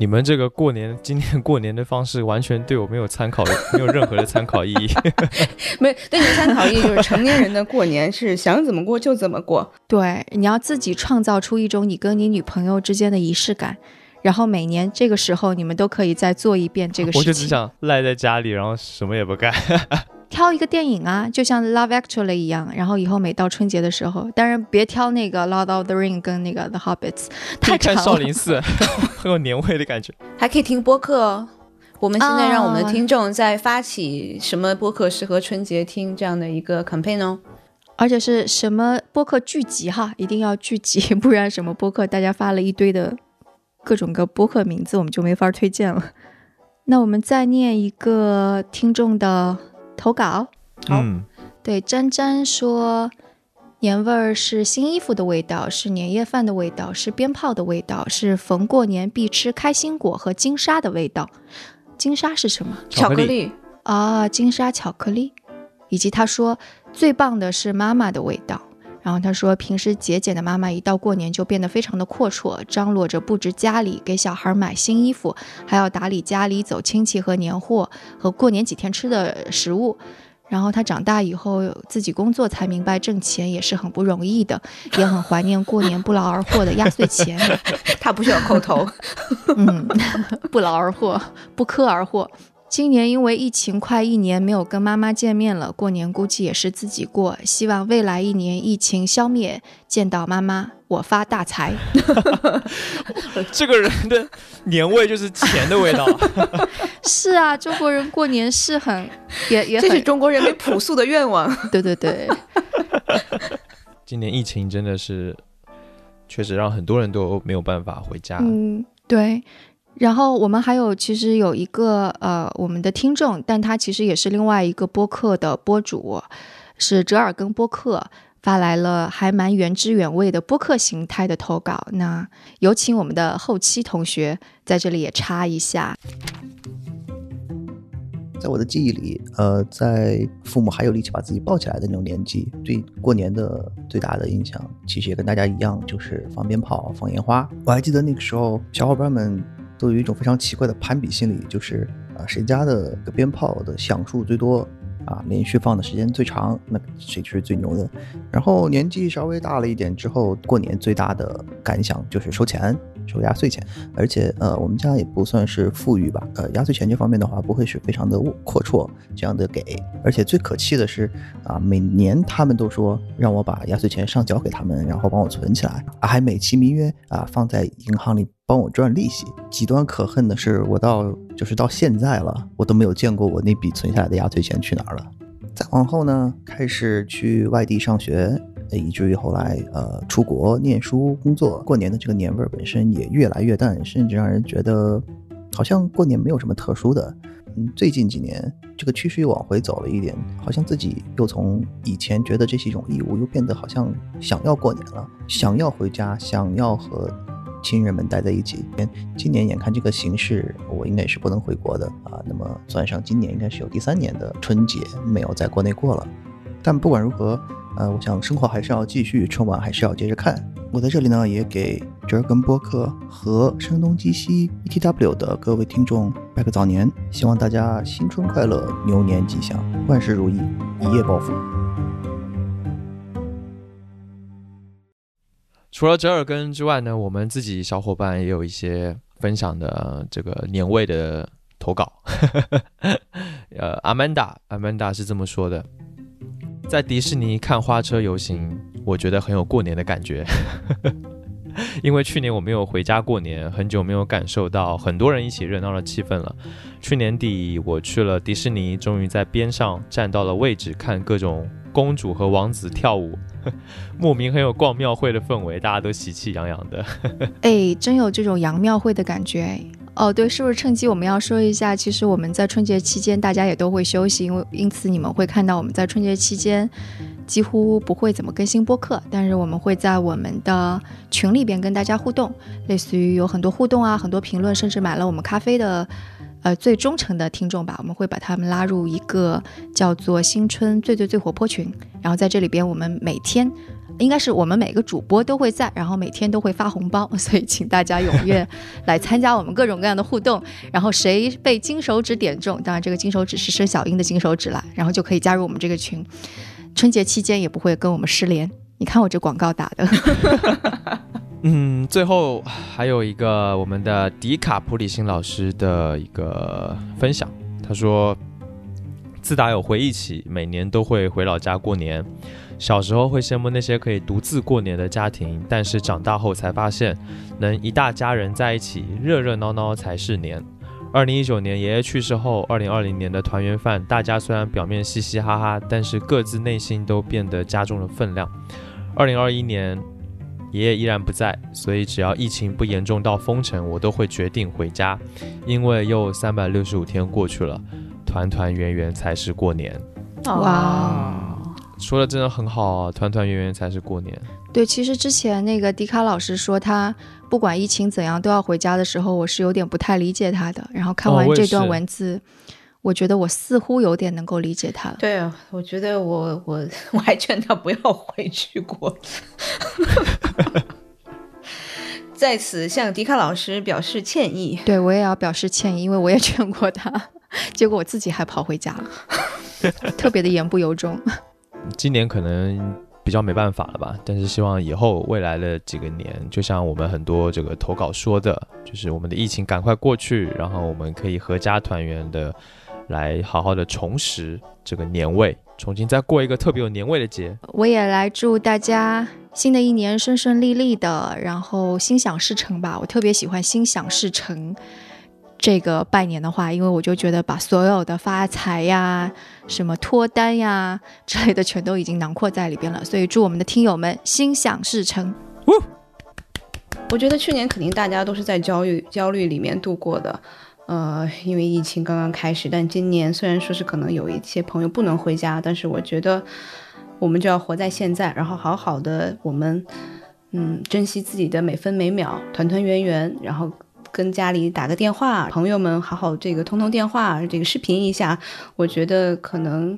你们这个过年今年过年的方式完全对我没有参考的，没有任何的参考意义。没对你的参考意义就是成年人的过年是想怎么过就怎么过。对，你要自己创造出一种你跟你女朋友之间的仪式感，然后每年这个时候你们都可以再做一遍这个事情。我就只想赖在家里，然后什么也不干。挑一个电影啊，就像《Love Actually》一样，然后以后每到春节的时候，当然别挑那个《Lord of the Ring》跟那个《The Hobbits》，太长了。少林寺，很有年味的感觉。还可以听播客哦。我们现在让我们啊的听众在发起什么播客适合春节听这样的一个 campaign 哦。而且是什么播客聚集哈，一定要聚集，不然什么播客大家发了一堆的各种个播客名字，我们就没法推荐了。那我们再念一个听众的投稿，好嗯，对，詹詹说，年味儿是新衣服的味道，是年夜饭的味道，是鞭炮的味道，是逢过年必吃开心果和金沙的味道。金沙是什么？巧克力力，啊，金沙巧克力，以及他说最棒的是妈妈的味道。然后他说，平时节俭的妈妈一到过年就变得非常的阔绰，张罗着布置家里，给小孩买新衣服，还要打理家里走亲戚和年货和过年几天吃的食物。然后他长大以后自己工作才明白挣钱也是很不容易的，也很怀念过年不劳而获的压岁钱。他不需要叩头。嗯，不劳而获，不科而获。今年因为疫情快一年没有跟妈妈见面了，过年估计也是自己过。希望未来一年疫情消灭，见到妈妈我发大财。这个人的年味就是钱的味道。是啊，中国人过年是很也也这是很中国人民朴素的愿望。对对对，今年疫情真的是，确实让很多人都没有办法回家。嗯对。然后我们还有其实有一个呃我们的听众，但他其实也是另外一个播客的播主，是折耳根播客。发来了还蛮原汁原味的播客形态的投稿，那有请我们的后期同学在这里也插一下。在我的记忆里，呃，在父母还有力气把自己抱起来的那种年纪，对过年的最大的印象，其实也跟大家一样，就是放鞭炮、放烟花。我还记得那个时候，小伙伴们都有一种非常奇怪的攀比心理，就是啊、谁家的鞭炮的响数最多啊，连续放的时间最长，那谁就是最牛的。然后年纪稍微大了一点之后，过年最大的感想就是收钱。收压岁钱，而且呃，我们家也不算是富裕吧，呃，压岁钱这方面的话，不会是非常的阔绰这样的给，而且最可气的是啊，每年他们都说让我把压岁钱上缴给他们，然后帮我存起来，还美其名曰啊放在银行里帮我赚利息。极端可恨的是，我到就是到现在了，我都没有见过我那笔存下来的压岁钱去哪儿了。再往后呢，开始去外地上学，以至于后来呃出国念书、工作，过年的这个年味儿本身也越来越淡，甚至让人觉得好像过年没有什么特殊的。嗯，最近几年这个趋势又往回走了一点，好像自己又从以前觉得这是一种义务，又变得好像想要过年了，想要回家，想要和亲人们待在一起。今年眼看这个形势，我应该也是不能回国的啊。那么算上今年，应该是有第三年的春节没有在国内过了。但不管如何，呃，我想生活还是要继续，春晚还是要接着看。我在这里呢，也给折耳根播客和声东击西 ETW 的各位听众拜个早年，希望大家新春快乐，牛年吉祥，万事如意，一夜暴富。除了折耳根之外呢，我们自己小伙伴也有一些分享的这个年味的投稿。呃，阿曼达，阿曼达是这么说的：在迪士尼看花车游行，我觉得很有过年的感觉。因为去年我没有回家过年，很久没有感受到很多人一起热闹的气氛了。去年底我去了迪士尼，终于在边上站到了位置，看各种公主和王子跳舞，莫名很有逛庙会的氛围，大家都喜气洋洋的。哎，真有这种洋庙会的感觉。哦，对，是不是趁机我们要说一下？其实我们在春节期间，大家也都会休息，因为因此你们会看到我们在春节期间几乎不会怎么更新播客，但是我们会在我们的群里边跟大家互动，类似于有很多互动啊，很多评论，甚至买了我们咖啡的。呃，最忠诚的听众吧，我们会把他们拉入一个叫做“新春最最最活泼群”，然后在这里边，我们每天应该是我们每个主播都会在，然后每天都会发红包，所以请大家踊跃 来参加我们各种各样的互动。然后谁被金手指点中，当然这个金手指是生小英的金手指啦，然后就可以加入我们这个群。春节期间也不会跟我们失联。你看我这广告打的，嗯，最后还有一个我们的迪卡普里辛老师的一个分享，他说，自打有回忆起，每年都会回老家过年。小时候会羡慕那些可以独自过年的家庭，但是长大后才发现，能一大家人在一起，热热闹闹才是年。二零一九年爷爷去世后，二零二零年的团圆饭，大家虽然表面嘻嘻哈哈，但是各自内心都变得加重了分量。二零二一年，爷爷依然不在，所以只要疫情不严重到封城，我都会决定回家，因为又三百六十五天过去了，团团圆圆才是过年。哇，说的真的很好啊，团团圆圆才是过年。对，其实之前那个迪卡老师说他不管疫情怎样都要回家的时候，我是有点不太理解他的。然后看完这段文字，我觉得我似乎有点能够理解他了。对啊，我觉得我我我还劝他不要回去过。在此向迪卡老师表示歉意。对我也要表示歉意，因为我也劝过他，结果我自己还跑回家了，特别的言不由衷。今年可能比较没办法了吧，但是希望以后未来的几个年，就像我们很多这个投稿说的，就是我们的疫情赶快过去，然后我们可以合家团圆的来好好的重拾这个年味，重新再过一个特别有年味的节。我也来祝大家新的一年顺顺利利的，然后心想事成吧。我特别喜欢“心想事成”这个拜年的话，因为我就觉得把所有的发财呀、什么脱单呀之类的全都已经囊括在里边了。所以祝我们的听友们心想事成。我觉得去年肯定大家都是在焦虑焦虑里面度过的，呃，因为疫情刚刚开始，但今年虽然说是可能有一些朋友不能回家，但是我觉得我们就要活在现在，然后好好的我们嗯珍惜自己的每分每秒，团团圆圆，然后。跟家里打个电话，朋友们好好这个通通电话，这个视频一下，我觉得可能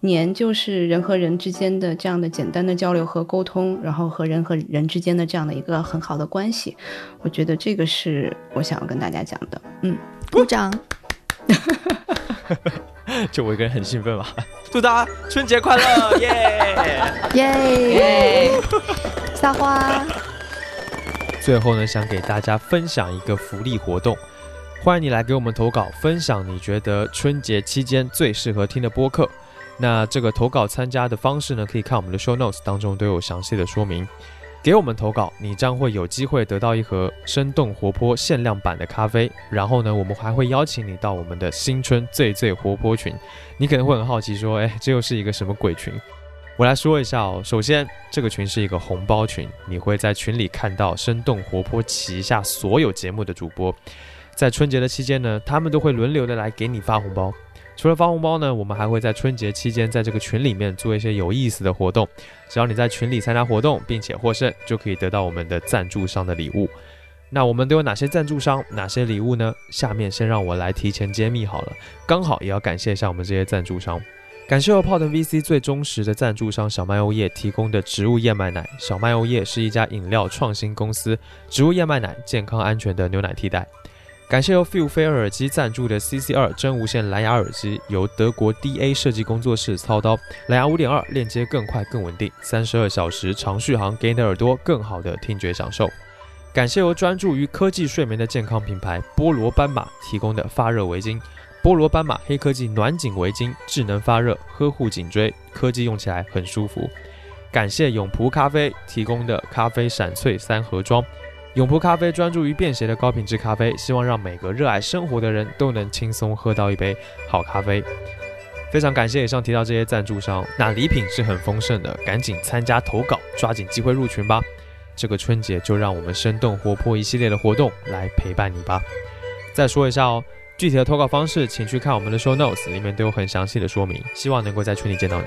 年就是人和人之间的这样的简单的交流和沟通，然后和人和人之间的这样的一个很好的关系，我觉得这个是我想要跟大家讲的。嗯，鼓掌！就我一个人很兴奋嘛，祝大家春节快乐，耶！耶！撒花！最后呢，想给大家分享一个福利活动，欢迎你来给我们投稿，分享你觉得春节期间最适合听的播客。那这个投稿参加的方式呢，可以看我们的 show notes 当中都有详细的说明。给我们投稿，你将会有机会得到一盒生动活泼限量版的咖啡。然后呢，我们还会邀请你到我们的新春最最活泼群。你可能会很好奇说，哎，这又是一个什么鬼群？我来说一下哦。首先，这个群是一个红包群，你会在群里看到生动活泼旗下所有节目的主播。在春节的期间呢，他们都会轮流的来给你发红包。除了发红包呢，我们还会在春节期间在这个群里面做一些有意思的活动。只要你在群里参加活动并且获胜，就可以得到我们的赞助商的礼物。那我们都有哪些赞助商，哪些礼物呢？下面先让我来提前揭秘好了。刚好也要感谢一下我们这些赞助商。感谢由泡腾 VC 最忠实的赞助商小麦欧业提供的植物燕麦奶。小麦欧业是一家饮料创新公司，植物燕麦奶健康安全的牛奶替代。感谢由 Feel 飞尔耳机赞助的 CC 二真无线蓝牙耳机，由德国 DA 设计工作室操刀，蓝牙五点二链接更快更稳定，三十二小时长续航，给你的耳朵更好的听觉享受。感谢由专注于科技睡眠的健康品牌菠萝斑马提供的发热围巾。菠萝斑马黑科技暖颈围巾，智能发热，呵护颈椎，科技用起来很舒服。感谢永璞咖啡提供的咖啡闪萃三盒装。永璞咖啡专注于便携的高品质咖啡，希望让每个热爱生活的人都能轻松喝到一杯好咖啡。非常感谢以上提到这些赞助商，那礼品是很丰盛的，赶紧参加投稿，抓紧机会入群吧。这个春节就让我们生动活泼一系列的活动来陪伴你吧。再说一下哦。具体的投稿方式，请去看我们的 show notes，里面都有很详细的说明。希望能够在群里见到你。